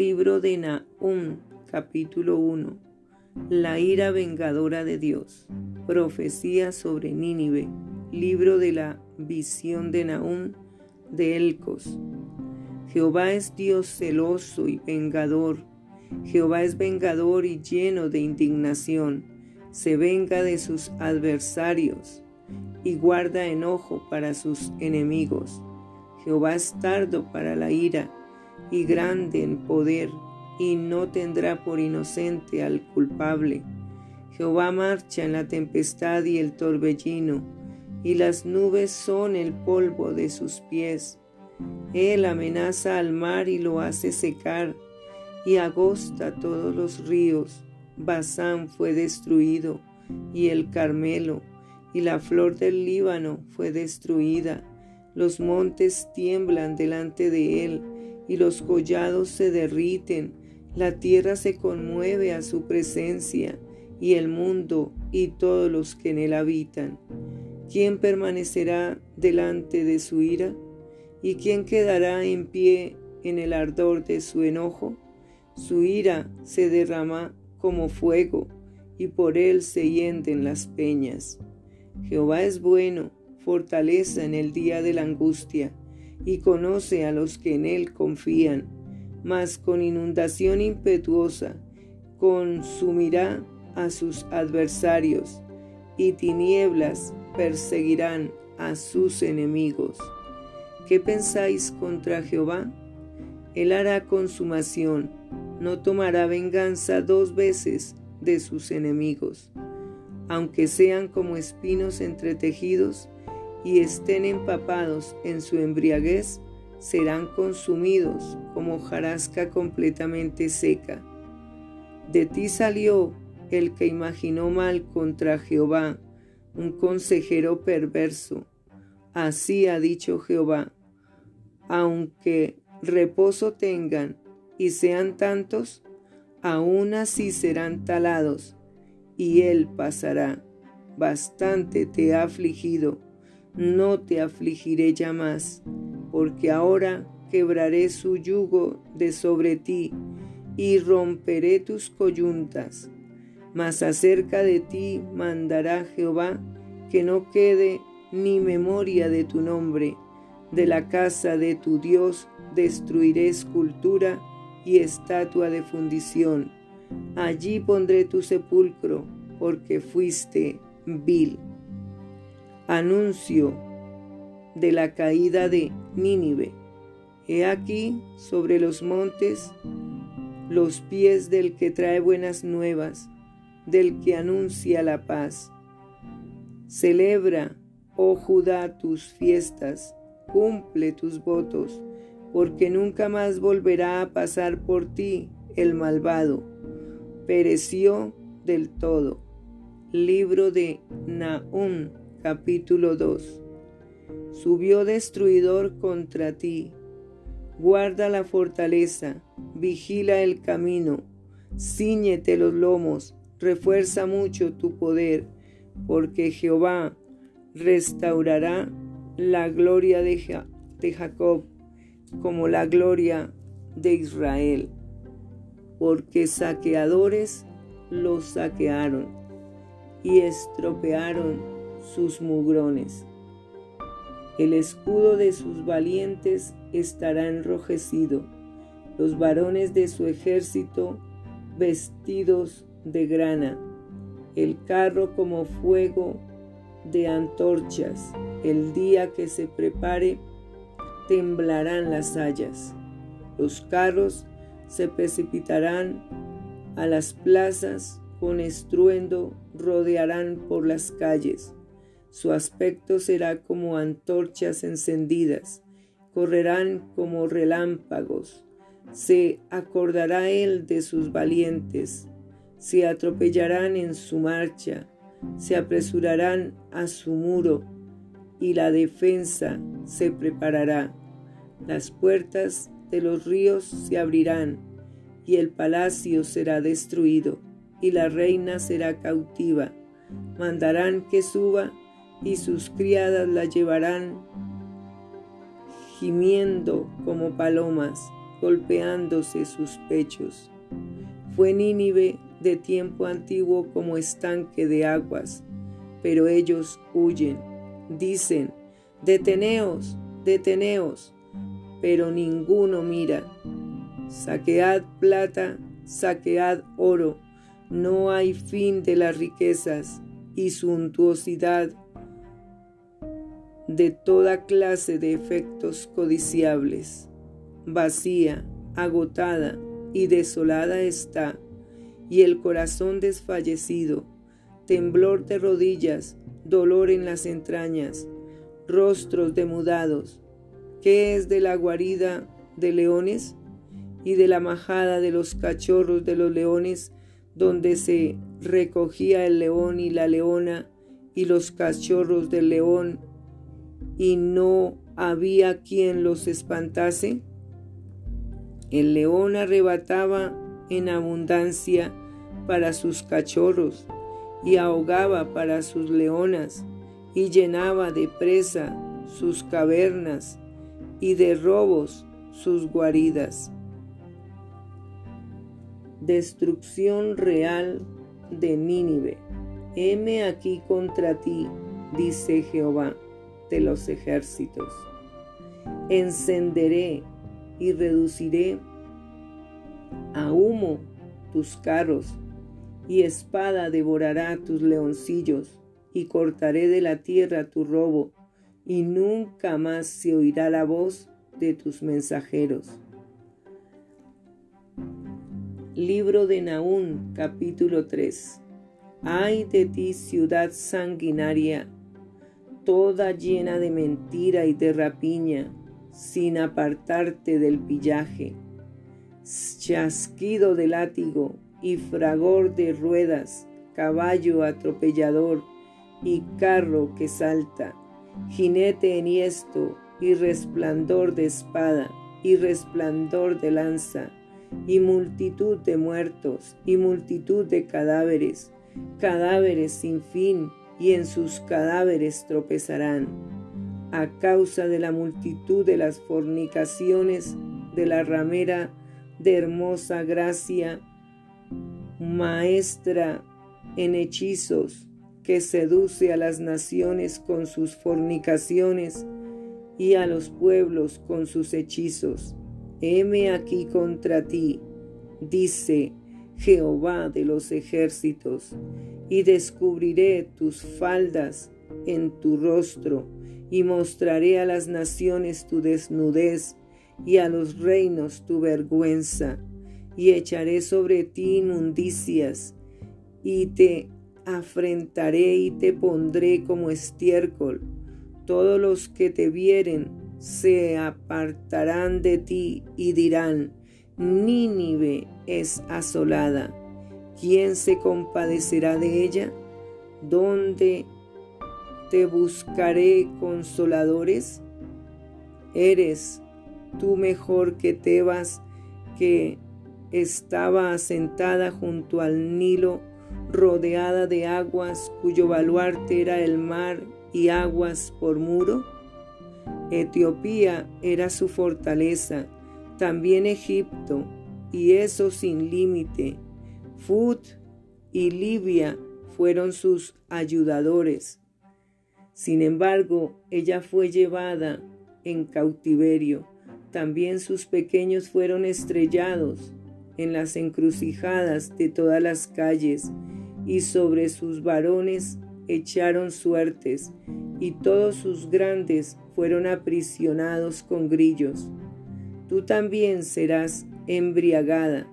Libro de Nahum, capítulo 1. La ira vengadora de Dios. Profecía sobre Nínive. Libro de la visión de Nahum de Elcos. Jehová es Dios celoso y vengador. Jehová es vengador y lleno de indignación. Se venga de sus adversarios y guarda enojo para sus enemigos. Jehová es tardo para la ira y grande en poder, y no tendrá por inocente al culpable. Jehová marcha en la tempestad y el torbellino, y las nubes son el polvo de sus pies. Él amenaza al mar y lo hace secar, y agosta todos los ríos. Basán fue destruido, y el Carmelo, y la flor del Líbano fue destruida. Los montes tiemblan delante de él, y los collados se derriten, la tierra se conmueve a su presencia, y el mundo y todos los que en él habitan. ¿Quién permanecerá delante de su ira? ¿Y quién quedará en pie en el ardor de su enojo? Su ira se derrama como fuego, y por él se hienden las peñas. Jehová es bueno, fortaleza en el día de la angustia y conoce a los que en él confían, mas con inundación impetuosa consumirá a sus adversarios, y tinieblas perseguirán a sus enemigos. ¿Qué pensáis contra Jehová? Él hará consumación, no tomará venganza dos veces de sus enemigos, aunque sean como espinos entretejidos, y estén empapados en su embriaguez, serán consumidos como jarasca completamente seca. De ti salió el que imaginó mal contra Jehová, un consejero perverso. Así ha dicho Jehová, aunque reposo tengan y sean tantos, aún así serán talados, y él pasará. Bastante te ha afligido no te afligiré ya más, porque ahora quebraré su yugo de sobre ti y romperé tus coyuntas. Mas acerca de ti mandará Jehová que no quede ni memoria de tu nombre. De la casa de tu Dios destruiré escultura y estatua de fundición. Allí pondré tu sepulcro, porque fuiste vil anuncio de la caída de Nínive. He aquí sobre los montes los pies del que trae buenas nuevas, del que anuncia la paz. Celebra, oh Judá, tus fiestas, cumple tus votos, porque nunca más volverá a pasar por ti el malvado. Pereció del todo. Libro de Nahum Capítulo 2 Subió destruidor contra ti. Guarda la fortaleza, vigila el camino, ciñete los lomos, refuerza mucho tu poder, porque Jehová restaurará la gloria de, de Jacob como la gloria de Israel, porque saqueadores los saquearon y estropearon sus mugrones. El escudo de sus valientes estará enrojecido, los varones de su ejército vestidos de grana, el carro como fuego de antorchas, el día que se prepare, temblarán las hayas, los carros se precipitarán a las plazas, con estruendo rodearán por las calles su aspecto será como antorchas encendidas, correrán como relámpagos. Se acordará él de sus valientes, se atropellarán en su marcha, se apresurarán a su muro, y la defensa se preparará. Las puertas de los ríos se abrirán, y el palacio será destruido, y la reina será cautiva. Mandarán que suba y sus criadas la llevarán gimiendo como palomas. golpeándose sus pechos. Fue Nínive de tiempo antiguo como estanque de aguas, pero ellos huyen, dicen, deteneos, deteneos, pero ninguno mira. Saquead plata, saquead oro, no hay fin de las riquezas y suntuosidad de toda clase de efectos codiciables. Vacía, agotada y desolada está, y el corazón desfallecido, temblor de rodillas, dolor en las entrañas, rostros demudados. ¿Qué es de la guarida de leones y de la majada de los cachorros de los leones, donde se recogía el león y la leona y los cachorros del león y no había quien los espantase? El león arrebataba en abundancia para sus cachorros y ahogaba para sus leonas y llenaba de presa sus cavernas y de robos sus guaridas. Destrucción real de Nínive. Heme aquí contra ti, dice Jehová de los ejércitos. Encenderé y reduciré a humo tus carros, y espada devorará tus leoncillos, y cortaré de la tierra tu robo, y nunca más se oirá la voz de tus mensajeros. Libro de Naún, capítulo 3. Ay de ti, ciudad sanguinaria, toda llena de mentira y de rapiña, sin apartarte del pillaje, chasquido de látigo y fragor de ruedas, caballo atropellador y carro que salta, jinete enhiesto y resplandor de espada y resplandor de lanza, y multitud de muertos y multitud de cadáveres, cadáveres sin fin y en sus cadáveres tropezarán, a causa de la multitud de las fornicaciones de la ramera de hermosa gracia, maestra en hechizos, que seduce a las naciones con sus fornicaciones y a los pueblos con sus hechizos. Heme aquí contra ti, dice Jehová de los ejércitos, y descubriré tus faldas en tu rostro, y mostraré a las naciones tu desnudez, y a los reinos tu vergüenza, y echaré sobre ti inmundicias, y te afrentaré y te pondré como estiércol. Todos los que te vieren se apartarán de ti y dirán, Nínive es asolada. ¿Quién se compadecerá de ella? ¿Dónde te buscaré consoladores? Eres tú mejor que Tebas, que estaba asentada junto al Nilo, rodeada de aguas, cuyo baluarte era el mar y aguas por muro. Etiopía era su fortaleza, también Egipto, y eso sin límite. Fut y Libia fueron sus ayudadores. Sin embargo, ella fue llevada en cautiverio. También sus pequeños fueron estrellados en las encrucijadas de todas las calles, y sobre sus varones echaron suertes, y todos sus grandes fueron aprisionados con grillos. Tú también serás embriagada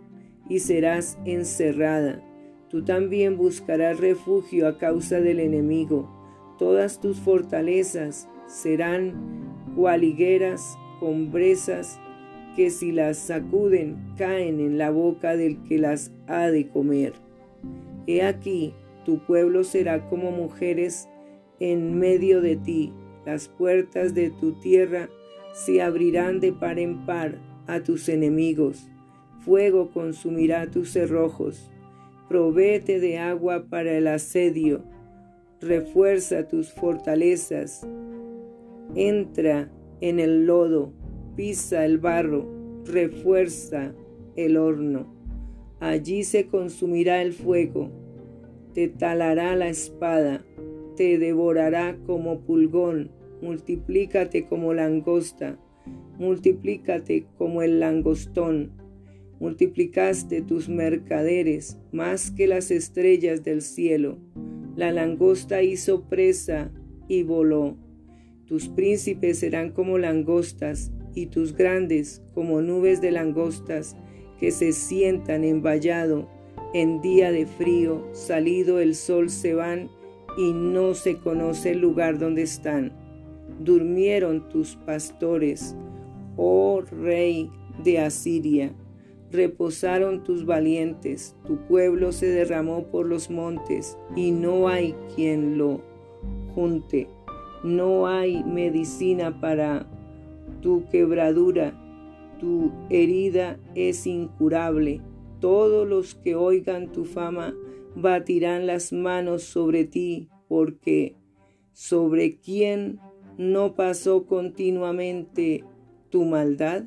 y serás encerrada. Tú también buscarás refugio a causa del enemigo. Todas tus fortalezas serán cualigueras con brezas que si las sacuden caen en la boca del que las ha de comer. He aquí, tu pueblo será como mujeres en medio de ti, las puertas de tu tierra se abrirán de par en par a tus enemigos. Fuego consumirá tus cerrojos. Provéete de agua para el asedio. Refuerza tus fortalezas. Entra en el lodo, pisa el barro, refuerza el horno. Allí se consumirá el fuego, te talará la espada, te devorará como pulgón, multiplícate como langosta, multiplícate como el langostón. Multiplicaste tus mercaderes más que las estrellas del cielo. La langosta hizo presa y voló. Tus príncipes serán como langostas y tus grandes como nubes de langostas que se sientan en vallado. En día de frío, salido el sol, se van y no se conoce el lugar donde están. Durmieron tus pastores, oh rey de Asiria. Reposaron tus valientes, tu pueblo se derramó por los montes y no hay quien lo junte. No hay medicina para tu quebradura, tu herida es incurable. Todos los que oigan tu fama batirán las manos sobre ti, porque sobre quién no pasó continuamente tu maldad?